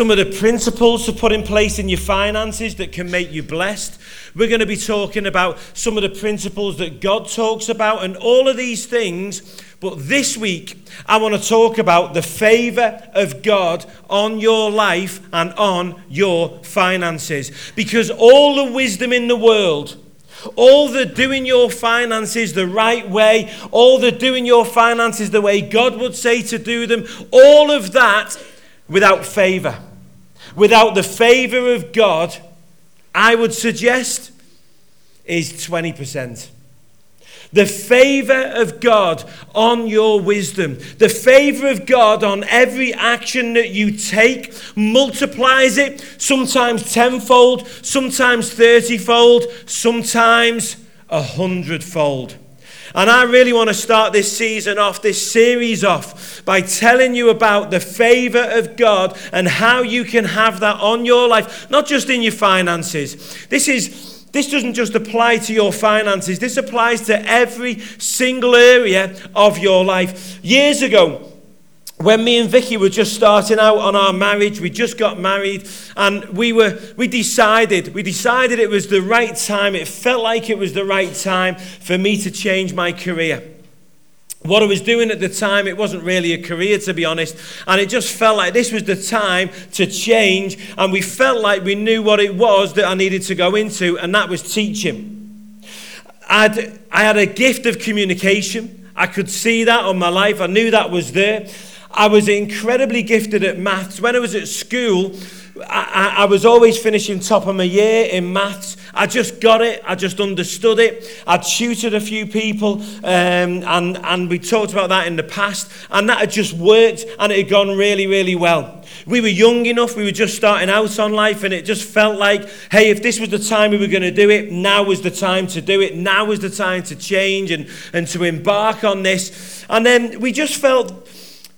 some of the principles to put in place in your finances that can make you blessed. We're going to be talking about some of the principles that God talks about and all of these things. But this week, I want to talk about the favor of God on your life and on your finances. Because all the wisdom in the world, all the doing your finances the right way, all the doing your finances the way God would say to do them, all of that without favor. Without the favor of God, I would suggest is 20%. The favor of God on your wisdom, the favor of God on every action that you take multiplies it, sometimes tenfold, sometimes thirtyfold, sometimes a hundredfold. And I really want to start this season off, this series off, by telling you about the favor of God and how you can have that on your life, not just in your finances. This is. This doesn't just apply to your finances, this applies to every single area of your life. Years ago, when me and Vicky were just starting out on our marriage, we just got married, and we were we decided we decided it was the right time. It felt like it was the right time for me to change my career. What I was doing at the time, it wasn't really a career to be honest, and it just felt like this was the time to change, and we felt like we knew what it was that I needed to go into, and that was teaching. I'd, I had a gift of communication. I could see that on my life. I knew that was there. I was incredibly gifted at maths. When I was at school, I, I, was always finishing top of my year in maths. I just got it. I just understood it. I tutored a few people, um, and, and we talked about that in the past. And that had just worked, and it had gone really, really well. We were young enough, we were just starting out on life, and it just felt like, hey, if this was the time we were going to do it, now was the time to do it. Now was the time to change and, and to embark on this. And then we just felt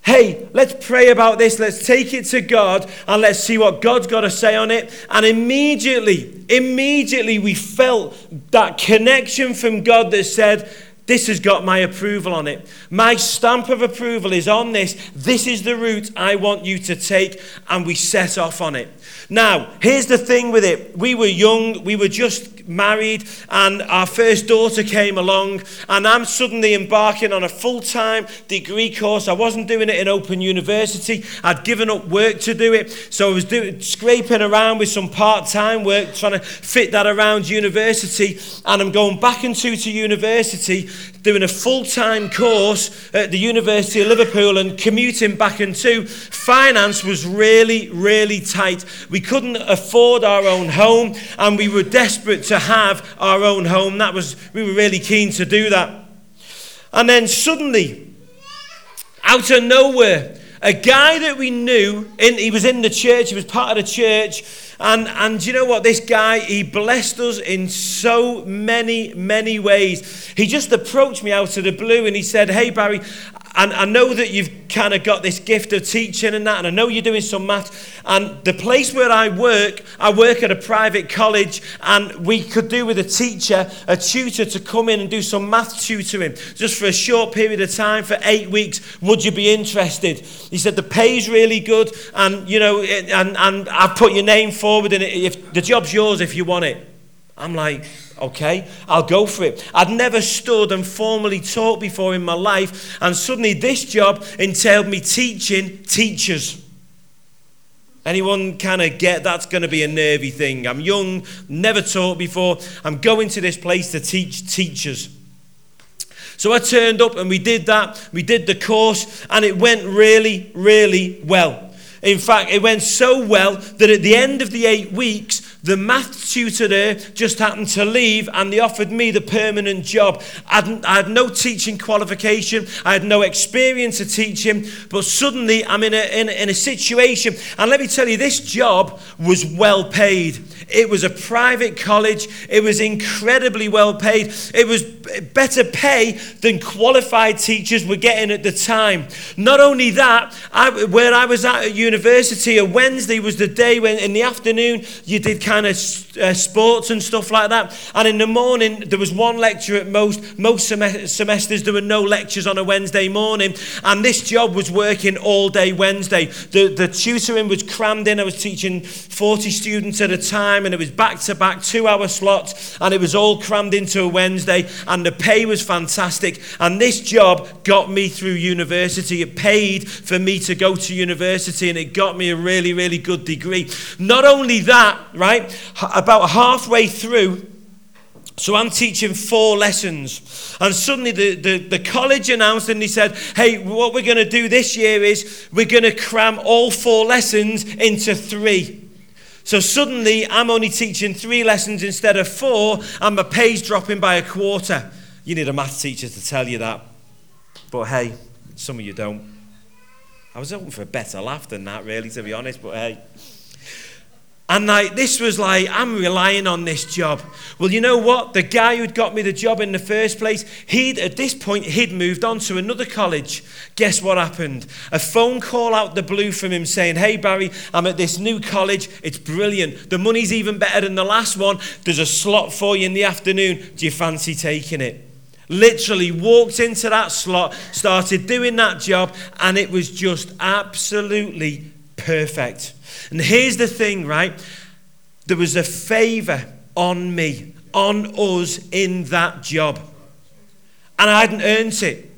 hey, let's pray about this, let's take it to God, and let's see what God's got to say on it. And immediately, immediately, we felt that connection from God that said, this has got my approval on it. My stamp of approval is on this. This is the route I want you to take. And we set off on it. Now, here's the thing with it. We were young, we were just married, and our first daughter came along, and I'm suddenly embarking on a full time degree course. I wasn't doing it in Open University, I'd given up work to do it, so I was doing, scraping around with some part time work, trying to fit that around university, and I'm going back into to university doing a full time course at the University of Liverpool and commuting back into, finance was really, really tight. We couldn't afford our own home and we were desperate to have our own home. That was, we were really keen to do that. And then suddenly, out of nowhere, a guy that we knew, in, he was in the church, he was part of the church, and, and you know what? This guy, he blessed us in so many, many ways. He just approached me out of the blue and he said, Hey, Barry, and I know that you've kind of got this gift of teaching and that, and I know you're doing some math. And the place where I work, I work at a private college, and we could do with a teacher, a tutor to come in and do some math tutoring just for a short period of time for eight weeks. Would you be interested? He said, The pay's really good, and you know, and, and I've put your name forward, and if the job's yours if you want it. I'm like, okay, I'll go for it. I'd never stood and formally taught before in my life, and suddenly this job entailed me teaching teachers. Anyone kind of get that's going to be a nervy thing? I'm young, never taught before. I'm going to this place to teach teachers. So I turned up and we did that. We did the course, and it went really, really well. In fact, it went so well that at the end of the eight weeks, the math tutor there just happened to leave and they offered me the permanent job. I I had no teaching qualification, I had no experience of teaching, but suddenly I'm in a, in, in a situation, and let me tell you, this job was well paid. It was a private college, it was incredibly well paid. It was better pay than qualified teachers were getting at the time. Not only that, I, where I was at, at university, a Wednesday was the day when in the afternoon you did kind of uh, sports and stuff like that. And in the morning, there was one lecture at most. Most sem- semesters, there were no lectures on a Wednesday morning. And this job was working all day Wednesday. The, the tutoring was crammed in. I was teaching 40 students at a time, and it was back to back, two hour slots. And it was all crammed into a Wednesday. And the pay was fantastic. And this job got me through university. It paid for me to go to university, and it got me a really, really good degree. Not only that, right, about halfway through, so I'm teaching four lessons. And suddenly the, the, the college announced and he said, hey, what we're going to do this year is we're going to cram all four lessons into three. So suddenly I'm only teaching three lessons instead of four, and my pay's dropping by a quarter. You need a math teacher to tell you that. But hey, some of you don't. I was hoping for a better laugh than that, really, to be honest, but hey. And like this was like, I'm relying on this job. Well, you know what? The guy who'd got me the job in the first place, he'd at this point he'd moved on to another college. Guess what happened? A phone call out the blue from him saying, Hey Barry, I'm at this new college. It's brilliant. The money's even better than the last one. There's a slot for you in the afternoon. Do you fancy taking it? Literally walked into that slot, started doing that job, and it was just absolutely perfect. And here's the thing, right? There was a favor on me, on us in that job. And I hadn't earned it.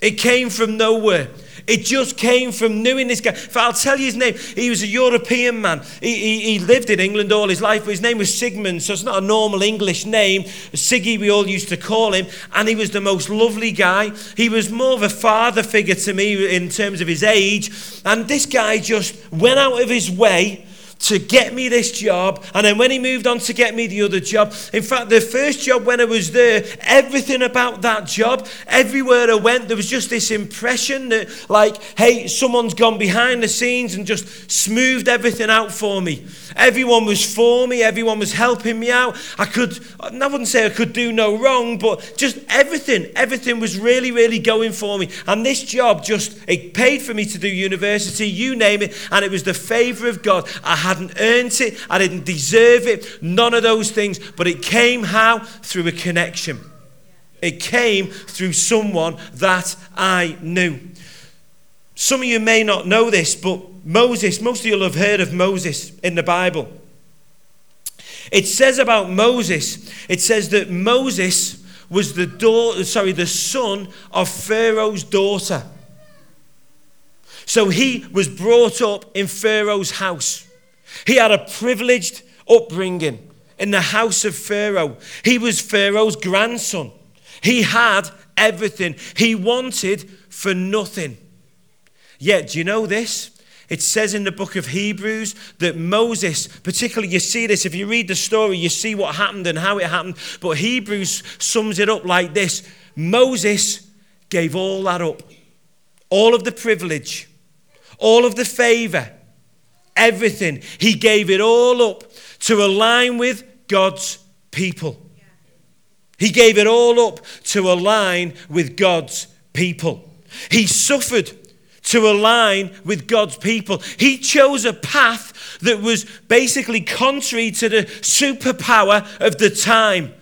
It came from nowhere. It just came from knowing this guy. I'll tell you his name, he was a European man. He, he, he, lived in England all his life, but his name was Sigmund, so it's not a normal English name. Siggy, we all used to call him. And he was the most lovely guy. He was more of a father figure to me in terms of his age. And this guy just went out of his way to get me this job. And then when he moved on to get me the other job, in fact, the first job when I was there, everything about that job, everywhere I went, there was just this impression that, like, hey, someone's gone behind the scenes and just smoothed everything out for me. Everyone was for me, everyone was helping me out. I could, I wouldn't say I could do no wrong, but just everything, everything was really, really going for me. And this job just, it paid for me to do university, you name it, and it was the favor of God. I hadn't earned it, I didn't deserve it, none of those things, but it came how? Through a connection. It came through someone that I knew. Some of you may not know this, but Moses, most of you will have heard of Moses in the Bible. It says about Moses, it says that Moses was the daughter, sorry, the son of Pharaoh's daughter. So he was brought up in Pharaoh's house. He had a privileged upbringing in the house of Pharaoh. He was Pharaoh's grandson. He had everything. He wanted for nothing. Yet, do you know this? It says in the book of Hebrews that Moses, particularly, you see this, if you read the story, you see what happened and how it happened. But Hebrews sums it up like this Moses gave all that up, all of the privilege, all of the favor, everything. He gave it all up to align with God's people. He gave it all up to align with God's people. He suffered to align with God's people. He chose a path that was basically contrary to the superpower of the time.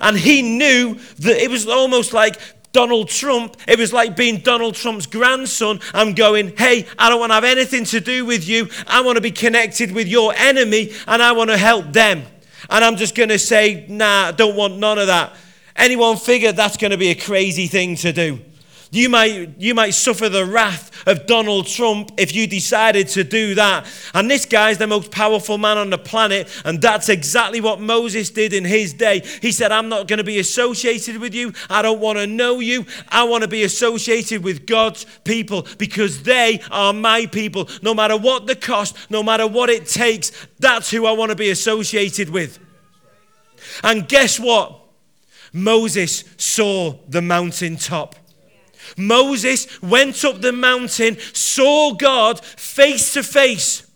And he knew that it was almost like Donald Trump, it was like being Donald Trump's grandson. I'm going, hey, I don't want to have anything to do with you. I want to be connected with your enemy and I want to help them. And I'm just going to say, nah, I don't want none of that. Anyone figure that's going to be a crazy thing to do? You might, you might suffer the wrath of Donald Trump if you decided to do that. And this guy's the most powerful man on the planet, and that's exactly what Moses did in his day. He said, I'm not going to be associated with you. I don't want to know you. I want to be associated with God's people because they are my people. No matter what the cost, no matter what it takes, that's who I want to be associated with. And guess what? Moses saw the mountaintop. Moses went up the mountain, saw God face to face.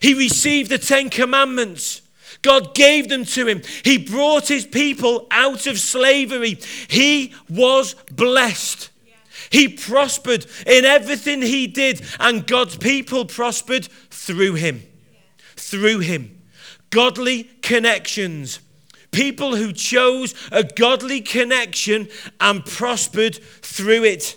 He received the Ten Commandments. God gave them to him. He brought his people out of slavery. He was blessed. He prospered in everything he did, and God's people prospered through him. Through him. godly connections. People who chose a godly connection and prospered through it.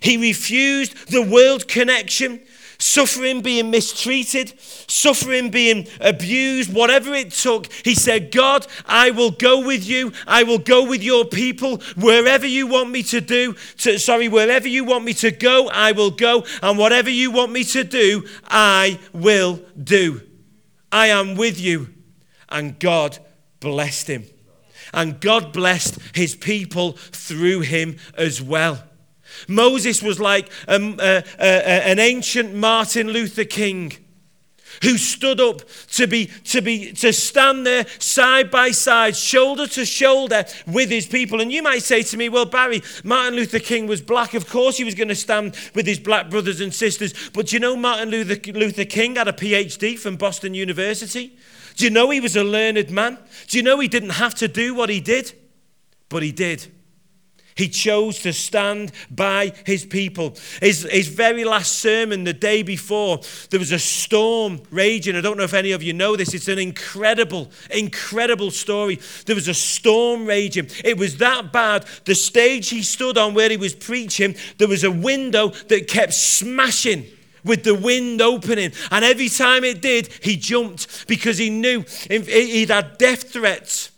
He refused the world connection, suffering being mistreated, suffering being abused, whatever it took. He said, God, I will go with you. I will go with your people wherever you want me to do. To, sorry, wherever you want me to go, I will go. And whatever you want me to do, I will do. I am with you. And God blessed him. And God blessed his people through him as well. Moses was like a, a, a, an ancient Martin Luther King who stood up to be to be to stand there side by side shoulder to shoulder with his people and you might say to me well Barry Martin Luther King was black of course he was going to stand with his black brothers and sisters but you know Martin Luther, Luther King had a PhD from Boston University do you know he was a learned man? Do you know he didn't have to do what he did? But he did. He chose to stand by his people. His, his very last sermon, the day before, there was a storm raging. I don't know if any of you know this. It's an incredible, incredible story. There was a storm raging. It was that bad. The stage he stood on where he was preaching, there was a window that kept smashing with the wind opening. And every time it did, he jumped because he knew he'd had death threats.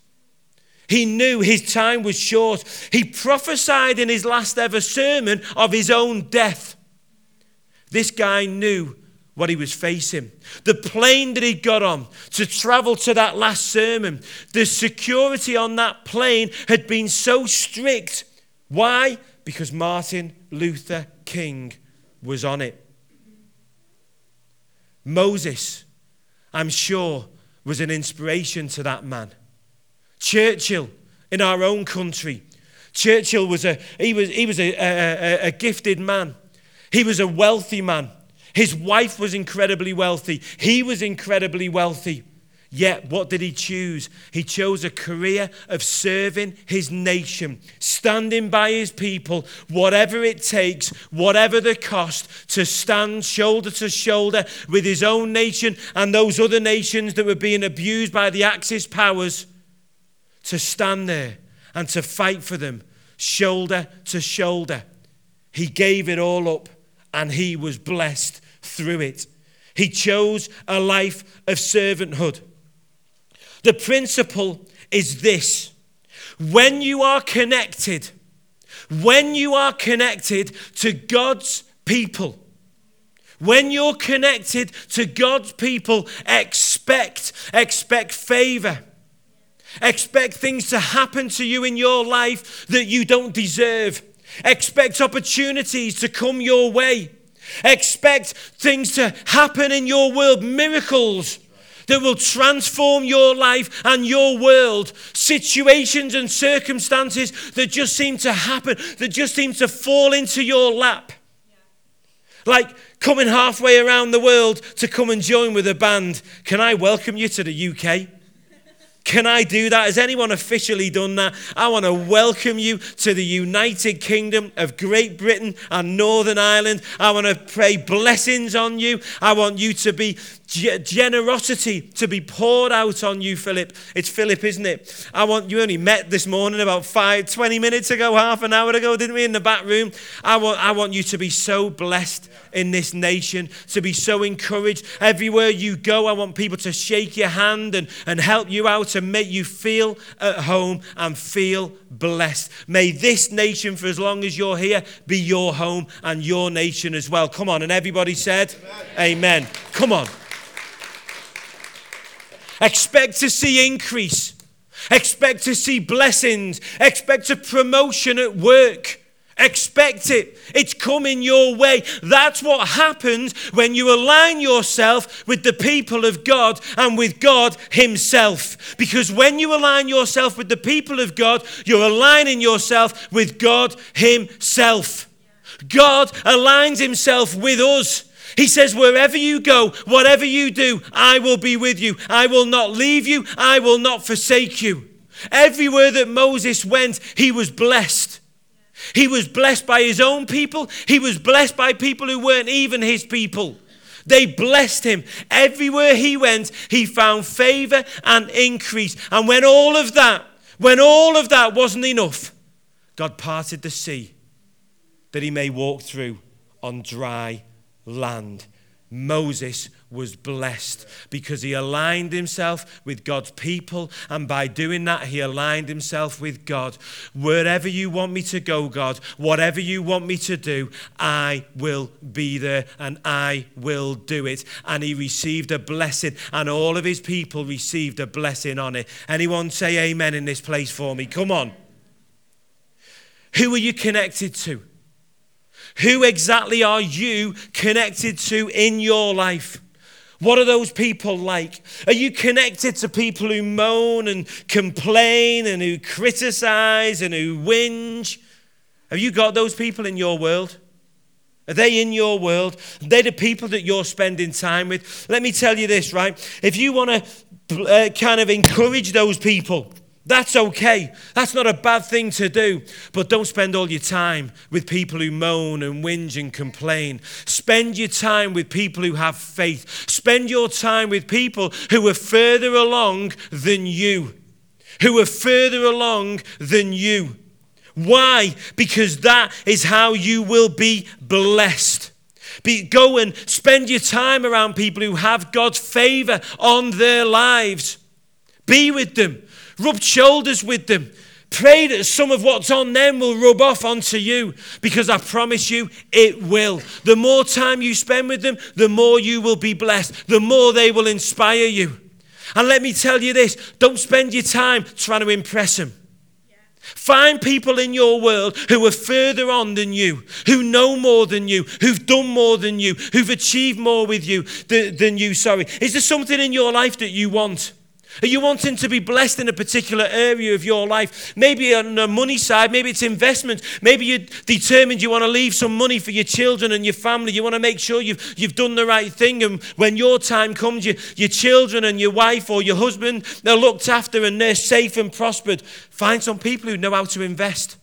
He knew his time was short. He prophesied in his last ever sermon of his own death. This guy knew what he was facing. The plane that he got on to travel to that last sermon, the security on that plane had been so strict. Why? Because Martin Luther King was on it. Moses, I'm sure, was an inspiration to that man. Churchill, in our own country, Churchill was a he was he was a, a, a gifted man. He was a wealthy man. His wife was incredibly wealthy. He was incredibly wealthy. Yet, what did he choose? He chose a career of serving his nation, standing by his people, whatever it takes, whatever the cost, to stand shoulder to shoulder with his own nation and those other nations that were being abused by the Axis powers, to stand there and to fight for them, shoulder to shoulder. He gave it all up and he was blessed through it. He chose a life of servanthood. The principle is this when you are connected, when you are connected to God's people, when you're connected to God's people, expect, expect favor. Expect things to happen to you in your life that you don't deserve. Expect opportunities to come your way. Expect things to happen in your world, miracles that will transform your life and your world. Situations and circumstances that just seem to happen, that just seem to fall into your lap. Like coming halfway around the world to come and join with a band. Can I welcome you to the UK? Can I do that? Has anyone officially done that? I want to welcome you to the United Kingdom of Great Britain and Northern Ireland. I want to pray blessings on you. I want you to be generosity to be poured out on you, Philip. It's Philip, isn't it? I want you only met this morning about five, 20 minutes ago, half an hour ago, didn't we, in the back room? I want, I want you to be so blessed in this nation, to be so encouraged. Everywhere you go, I want people to shake your hand and, and help you out and make you feel at home and feel blessed. May this nation, for as long as you're here, be your home and your nation as well. Come on. And everybody said, Amen. Amen. Come on. Expect to see increase. Expect to see blessings. Expect a promotion at work. Expect it. It's coming your way. That's what happens when you align yourself with the people of God and with God Himself. Because when you align yourself with the people of God, you're aligning yourself with God Himself. God aligns Himself with us. He says, Wherever you go, whatever you do, I will be with you. I will not leave you. I will not forsake you. Everywhere that Moses went, he was blessed. He was blessed by his own people. He was blessed by people who weren't even his people. They blessed him. Everywhere he went, he found favor and increase. And when all of that, when all of that wasn't enough, God parted the sea that he may walk through on dry land. Moses was blessed because he aligned himself with God's people, and by doing that, he aligned himself with God. Wherever you want me to go, God, whatever you want me to do, I will be there and I will do it. And he received a blessing, and all of his people received a blessing on it. Anyone say amen in this place for me? Come on. Who are you connected to? Who exactly are you connected to in your life? What are those people like? Are you connected to people who moan and complain and who criticize and who whinge? Have you got those people in your world? Are they in your world? They're they the people that you're spending time with? Let me tell you this, right? If you want to uh, kind of encourage those people, that's okay. That's not a bad thing to do. But don't spend all your time with people who moan and whinge and complain. Spend your time with people who have faith. Spend your time with people who are further along than you. Who are further along than you. Why? Because that is how you will be blessed. Be, go and spend your time around people who have God's favor on their lives. Be with them Rub shoulders with them. Pray that some of what's on them will rub off onto you because I promise you it will. The more time you spend with them, the more you will be blessed, the more they will inspire you. And let me tell you this don't spend your time trying to impress them. Find people in your world who are further on than you, who know more than you, who've done more than you, who've achieved more with you than you. Sorry. Is there something in your life that you want? Are you wanting to be blessed in a particular area of your life? Maybe on the money side, maybe it's investment. Maybe you're determined you want to leave some money for your children and your family. You want to make sure you've, you've done the right thing. And when your time comes, you, your children and your wife or your husband, they're looked after and they're safe and prospered. Find some people who know how to invest.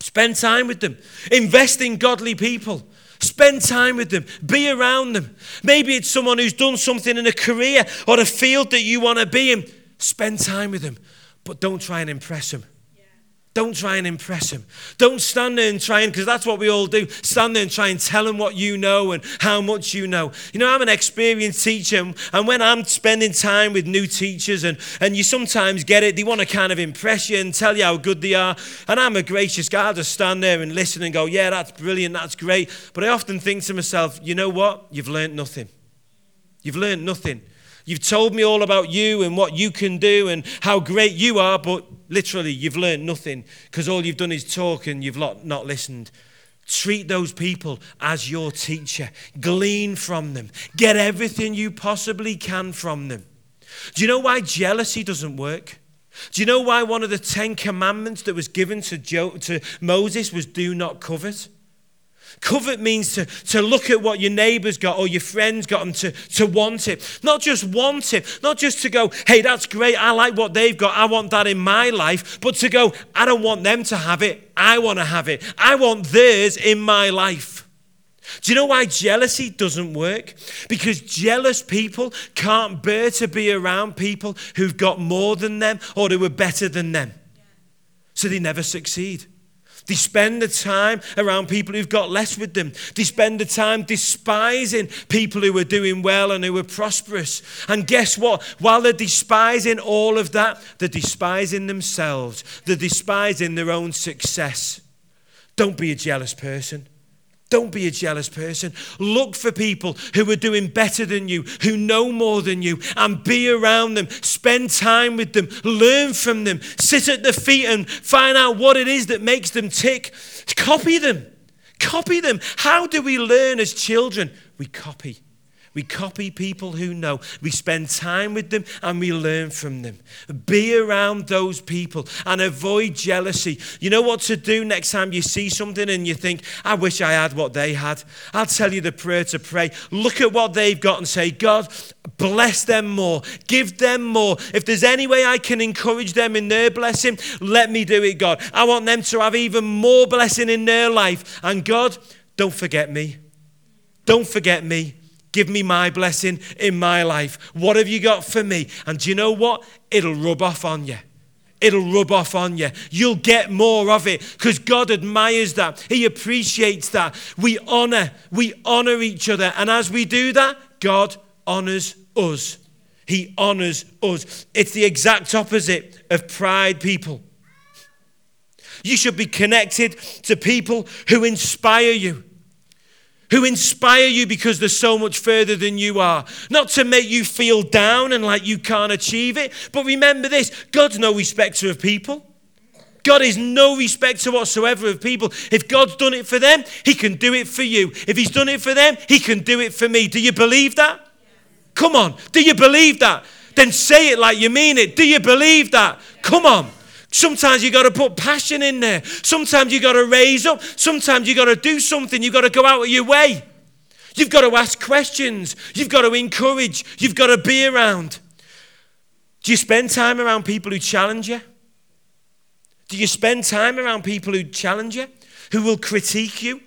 Spend time with them. Invest in godly people. Spend time with them. Be around them. Maybe it's someone who's done something in a career or a field that you want to be in. Spend time with them, but don't try and impress them. Don't try and impress him. Don't stand there and try and, because that's what we all do, stand there and try and tell him what you know and how much you know. You know, I'm an experienced teacher, and when I'm spending time with new teachers, and, and you sometimes get it, they want to kind of impress you and tell you how good they are. And I'm a gracious guy, I'll just stand there and listen and go, yeah, that's brilliant, that's great. But I often think to myself, you know what? You've learned nothing. You've learned nothing. You've told me all about you and what you can do and how great you are, but literally you've learned nothing because all you've done is talk and you've not listened. Treat those people as your teacher. Glean from them. Get everything you possibly can from them. Do you know why jealousy doesn't work? Do you know why one of the Ten Commandments that was given to, jo- to Moses was do not covet? Covet means to, to look at what your neighbour's got or your friend's got and to, to want it. Not just want it, not just to go, hey, that's great, I like what they've got, I want that in my life, but to go, I don't want them to have it, I want to have it. I want theirs in my life. Do you know why jealousy doesn't work? Because jealous people can't bear to be around people who've got more than them or who are better than them. So they never succeed. They spend the time around people who've got less with them. They spend the time despising people who are doing well and who are prosperous. And guess what? While they're despising all of that, they're despising themselves, they're despising their own success. Don't be a jealous person. Don't be a jealous person. Look for people who are doing better than you, who know more than you, and be around them. Spend time with them. Learn from them. Sit at their feet and find out what it is that makes them tick. Copy them. Copy them. How do we learn as children? We copy. We copy people who know. We spend time with them and we learn from them. Be around those people and avoid jealousy. You know what to do next time you see something and you think, I wish I had what they had? I'll tell you the prayer to pray. Look at what they've got and say, God, bless them more. Give them more. If there's any way I can encourage them in their blessing, let me do it, God. I want them to have even more blessing in their life. And God, don't forget me. Don't forget me. Give me my blessing in my life. What have you got for me? And do you know what? It'll rub off on you. It'll rub off on you. You'll get more of it because God admires that. He appreciates that. We honor, we honor each other. And as we do that, God honors us. He honors us. It's the exact opposite of pride, people. You should be connected to people who inspire you, who inspire you because they're so much further than you are. Not to make you feel down and like you can't achieve it, but remember this God's no respecter of people. God is no respecter whatsoever of people. If God's done it for them, He can do it for you. If He's done it for them, He can do it for me. Do you believe that? Come on. Do you believe that? Then say it like you mean it. Do you believe that? Come on. Sometimes you got to put passion in there. Sometimes you got to raise up. Sometimes you got to do something. You got to go out of your way. You've got to ask questions. You've got to encourage. You've got to be around. Do you spend time around people who challenge you? Do you spend time around people who challenge you, who will critique you?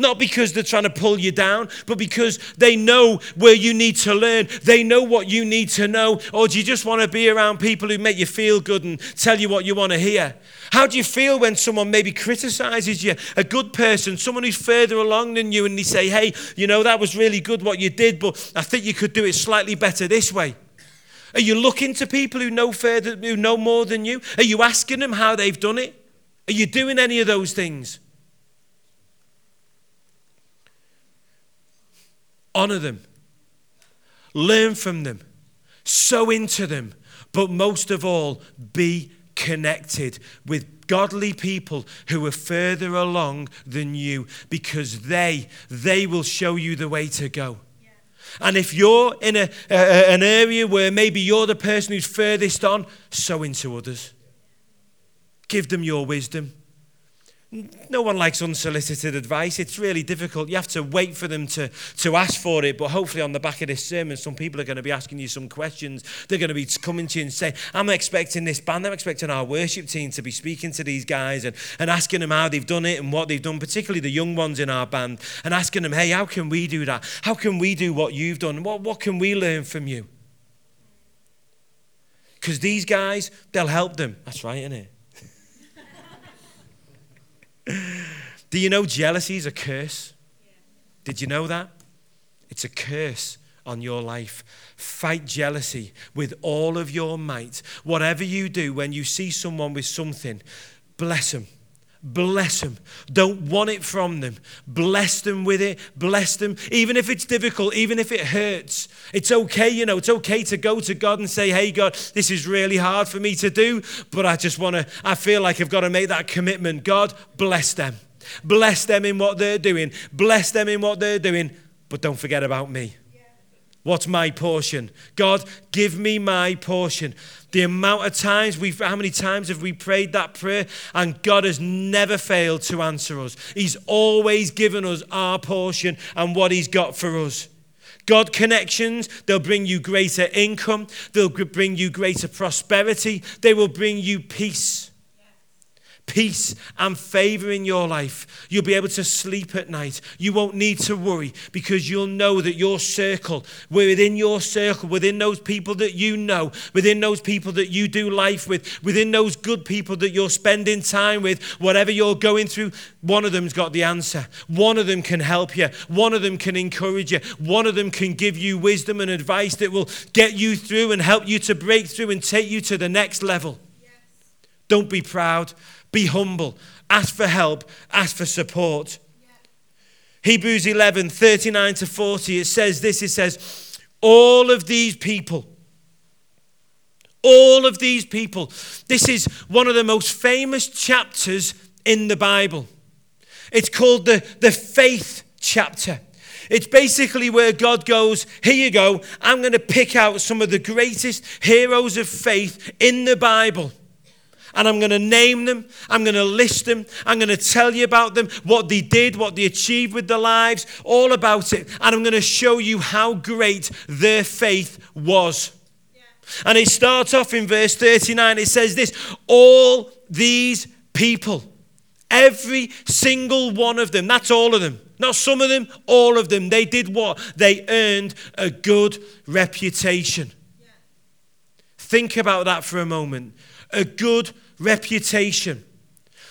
Not because they're trying to pull you down, but because they know where you need to learn. They know what you need to know. Or do you just want to be around people who make you feel good and tell you what you want to hear? How do you feel when someone maybe criticizes you? A good person, someone who's further along than you, and they say, hey, you know, that was really good what you did, but I think you could do it slightly better this way. Are you looking to people who know further, who know more than you? Are you asking them how they've done it? Are you doing any of those things? Honor them, learn from them, sow into them, but most of all, be connected with godly people who are further along than you because they they will show you the way to go. And if you're in a, an area where maybe you're the person who's furthest on sow into others. Give them your wisdom no one likes unsolicited advice. It's really difficult. You have to wait for them to, to ask for it. But hopefully, on the back of this sermon, some people are going to be asking you some questions. They're going to be coming to you and saying, I'm expecting this band, I'm expecting our worship team to be speaking to these guys and, and asking them how they've done it and what they've done, particularly the young ones in our band, and asking them, hey, how can we do that? How can we do what you've done? What, what can we learn from you? Because these guys, they'll help them. That's right, isn't it? Do you know jealousy is a curse? Did you know that? It's a curse on your life. Fight jealousy with all of your might. Whatever you do when you see someone with something, bless them. Bless them. Don't want it from them. Bless them with it. Bless them. Even if it's difficult, even if it hurts, it's okay. You know, it's okay to go to God and say, Hey, God, this is really hard for me to do, but I just want to, I feel like I've got to make that commitment. God, bless them. Bless them in what they're doing. Bless them in what they're doing, but don't forget about me. What's my portion? God, give me my portion. The amount of times we've, how many times have we prayed that prayer? And God has never failed to answer us. He's always given us our portion and what He's got for us. God connections, they'll bring you greater income, they'll bring you greater prosperity, they will bring you peace peace and favor in your life. You'll be able to sleep at night. You won't need to worry because you'll know that your circle, within your circle, within those people that you know, within those people that you do life with, within those good people that you're spending time with, whatever you're going through, one of them's got the answer. One of them can help you. One of them can encourage you. One of them can give you wisdom and advice that will get you through and help you to break through and take you to the next level. Yes. Don't be proud. Be humble. Ask for help. Ask for support. Yeah. Hebrews 11 39 to 40, it says this it says, All of these people, all of these people, this is one of the most famous chapters in the Bible. It's called the, the faith chapter. It's basically where God goes, Here you go, I'm going to pick out some of the greatest heroes of faith in the Bible and I'm going to name them. I'm going to list them. I'm going to tell you about them, what they did, what they achieved with their lives, all about it. And I'm going to show you how great their faith was. Yeah. And it starts off in verse 39. It says this All these people, every single one of them, that's all of them. Not some of them, all of them. They did what? They earned a good reputation. Yeah. Think about that for a moment. A good reputation.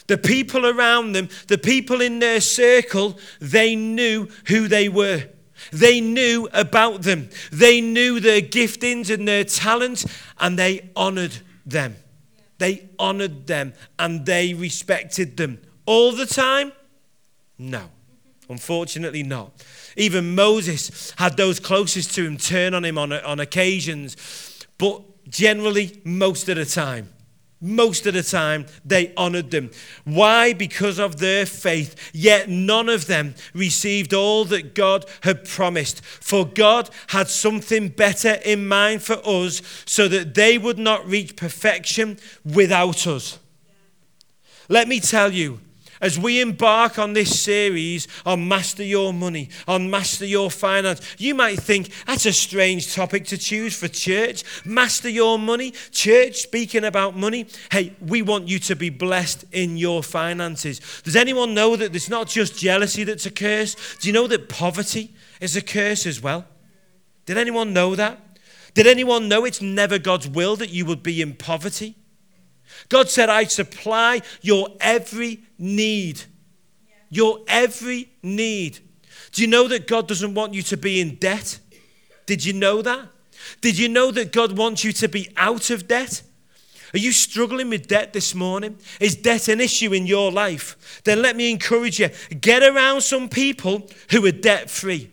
The people around them, the people in their circle, they knew who they were. They knew about them. They knew their giftings and their talents, and they honored them. They honored them and they respected them. All the time? No. Unfortunately, not. Even Moses had those closest to him turn on him on, on occasions, but generally, most of the time. Most of the time, they honored them. Why? Because of their faith. Yet none of them received all that God had promised. For God had something better in mind for us so that they would not reach perfection without us. Let me tell you, as we embark on this series on Master Your Money, on Master Your Finance, you might think that's a strange topic to choose for church. Master Your Money, church speaking about money. Hey, we want you to be blessed in your finances. Does anyone know that it's not just jealousy that's a curse? Do you know that poverty is a curse as well? Did anyone know that? Did anyone know it's never God's will that you would be in poverty? God said, I supply your every need. Your every need. Do you know that God doesn't want you to be in debt? Did you know that? Did you know that God wants you to be out of debt? Are you struggling with debt this morning? Is debt an issue in your life? Then let me encourage you get around some people who are debt free.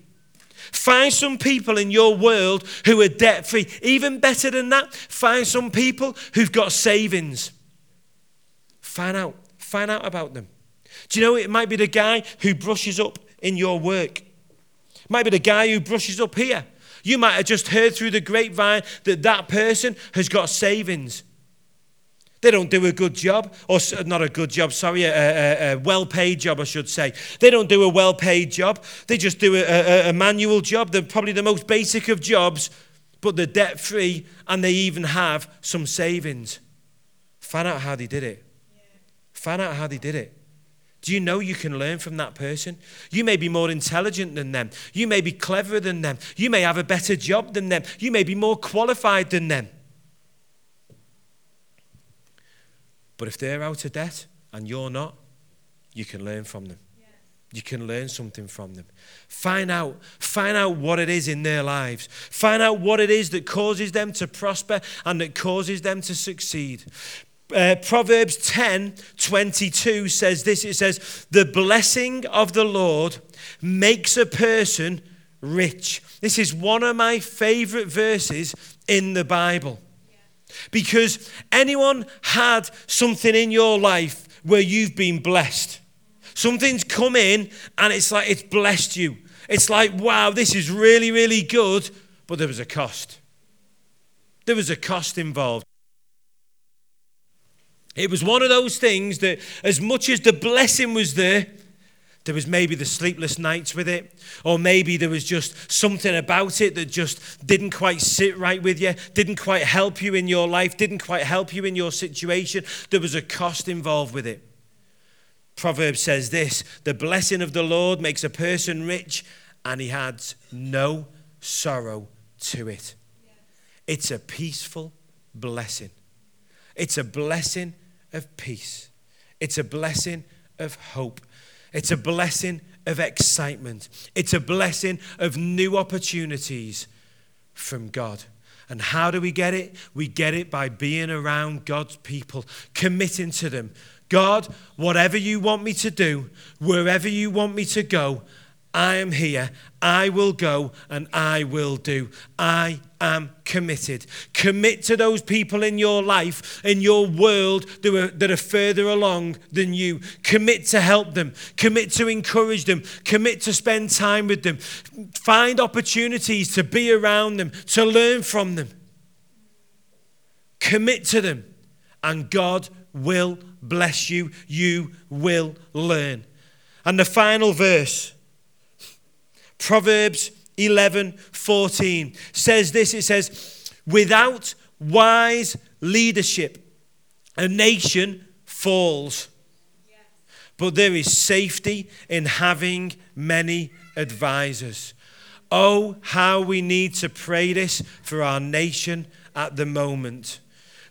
Find some people in your world who are debt free. Even better than that, find some people who've got savings. Find out. Find out about them. Do you know it might be the guy who brushes up in your work? It might be the guy who brushes up here. You might have just heard through the grapevine that that person has got savings. They don't do a good job, or not a good job, sorry, a, a, a well paid job, I should say. They don't do a well paid job. They just do a, a, a manual job. They're probably the most basic of jobs, but they're debt free and they even have some savings. Find out how they did it. Find out how they did it. Do you know you can learn from that person? You may be more intelligent than them. You may be cleverer than them. You may have a better job than them. You may be more qualified than them. But if they're out of debt and you're not, you can learn from them. You can learn something from them. Find out, find out what it is in their lives. Find out what it is that causes them to prosper and that causes them to succeed. Uh, Proverbs 10 22 says this it says, The blessing of the Lord makes a person rich. This is one of my favorite verses in the Bible. Because anyone had something in your life where you've been blessed. Something's come in and it's like it's blessed you. It's like, wow, this is really, really good, but there was a cost. There was a cost involved. It was one of those things that, as much as the blessing was there, there was maybe the sleepless nights with it, or maybe there was just something about it that just didn't quite sit right with you, didn't quite help you in your life, didn't quite help you in your situation. There was a cost involved with it. Proverbs says this the blessing of the Lord makes a person rich, and he adds no sorrow to it. It's a peaceful blessing. It's a blessing of peace. It's a blessing of hope. It's a blessing of excitement. It's a blessing of new opportunities from God. And how do we get it? We get it by being around God's people, committing to them. God, whatever you want me to do, wherever you want me to go, I am here. I will go and I will do. I am committed. Commit to those people in your life, in your world that are, that are further along than you. Commit to help them. Commit to encourage them. Commit to spend time with them. Find opportunities to be around them, to learn from them. Commit to them, and God will bless you. You will learn. And the final verse Proverbs 11 14 says this it says, Without wise leadership, a nation falls. but there is safety in having many advisors. Oh, how we need to pray this for our nation at the moment.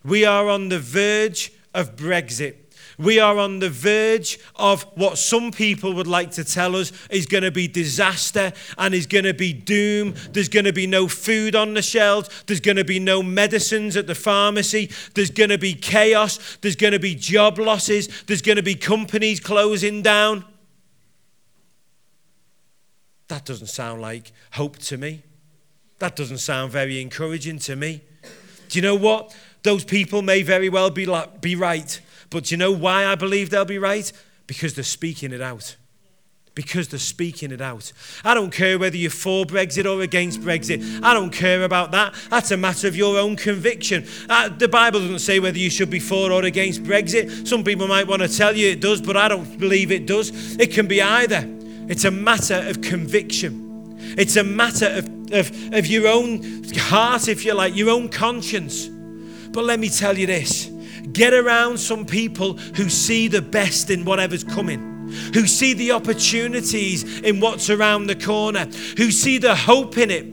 We are on the verge of Brexit. We are on the verge of what some people would like to tell us is going to be disaster and is going to be doom. There's going to be no food on the shelves. There's going to be no medicines at the pharmacy. There's going to be chaos. There's going to be job losses. There's going to be companies closing down. That doesn't sound like hope to me. That doesn't sound very encouraging to me. Do you know what? Those people may very well be, like, be right. But do you know why I believe they'll be right? Because they're speaking it out. Because they're speaking it out. I don't care whether you're for Brexit or against Brexit. I don't care about that. That's a matter of your own conviction. Uh, the Bible doesn't say whether you should be for or against Brexit. Some people might want to tell you it does, but I don't believe it does. It can be either. It's a matter of conviction. It's a matter of, of, of your own heart, if you like, your own conscience. But let me tell you this Get around some people who see the best in whatever's coming, who see the opportunities in what's around the corner, who see the hope in it.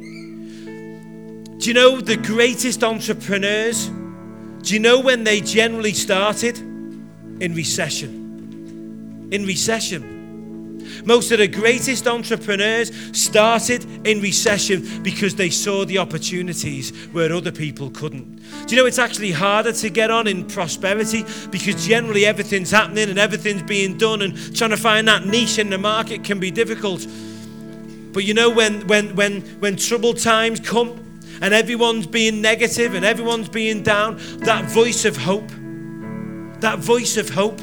Do you know the greatest entrepreneurs? Do you know when they generally started? In recession. In recession. Most of the greatest entrepreneurs started in recession because they saw the opportunities where other people couldn't. Do you know it's actually harder to get on in prosperity because generally everything's happening and everything's being done and trying to find that niche in the market can be difficult. But you know when when when when troubled times come and everyone's being negative and everyone's being down, that voice of hope, that voice of hope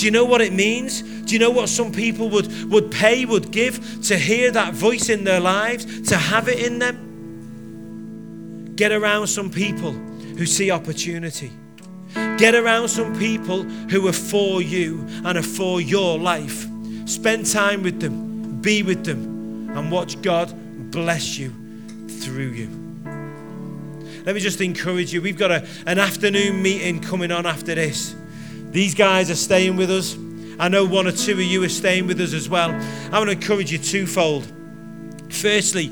do you know what it means? Do you know what some people would, would pay, would give to hear that voice in their lives, to have it in them? Get around some people who see opportunity. Get around some people who are for you and are for your life. Spend time with them, be with them, and watch God bless you through you. Let me just encourage you. We've got a, an afternoon meeting coming on after this. These guys are staying with us. I know one or two of you are staying with us as well. I want to encourage you twofold. Firstly,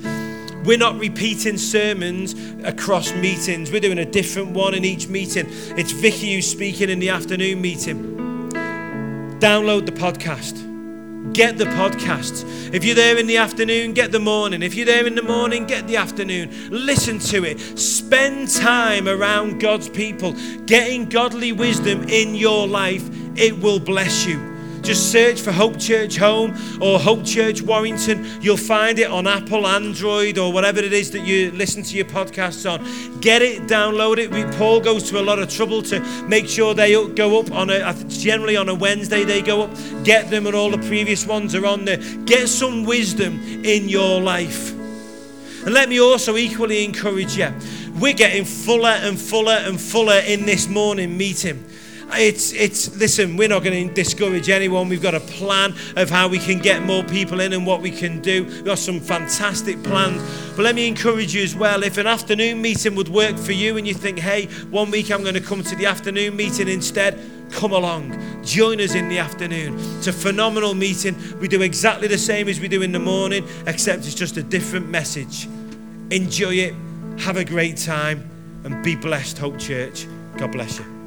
we're not repeating sermons across meetings. We're doing a different one in each meeting. It's Vicky who's speaking in the afternoon meeting. Download the podcast. Get the podcast. If you're there in the afternoon, get the morning. If you're there in the morning, get the afternoon. Listen to it. Spend time around God's people, getting godly wisdom in your life. It will bless you. Just search for Hope Church Home or Hope Church Warrington. You'll find it on Apple, Android, or whatever it is that you listen to your podcasts on. Get it, download it. We, Paul goes to a lot of trouble to make sure they go up on a generally on a Wednesday. They go up. Get them, and all the previous ones are on there. Get some wisdom in your life. And let me also equally encourage you. We're getting fuller and fuller and fuller in this morning meeting. It's, it's, listen, we're not going to discourage anyone. We've got a plan of how we can get more people in and what we can do. We've got some fantastic plans. But let me encourage you as well if an afternoon meeting would work for you and you think, hey, one week I'm going to come to the afternoon meeting instead, come along. Join us in the afternoon. It's a phenomenal meeting. We do exactly the same as we do in the morning, except it's just a different message. Enjoy it. Have a great time and be blessed, Hope Church. God bless you.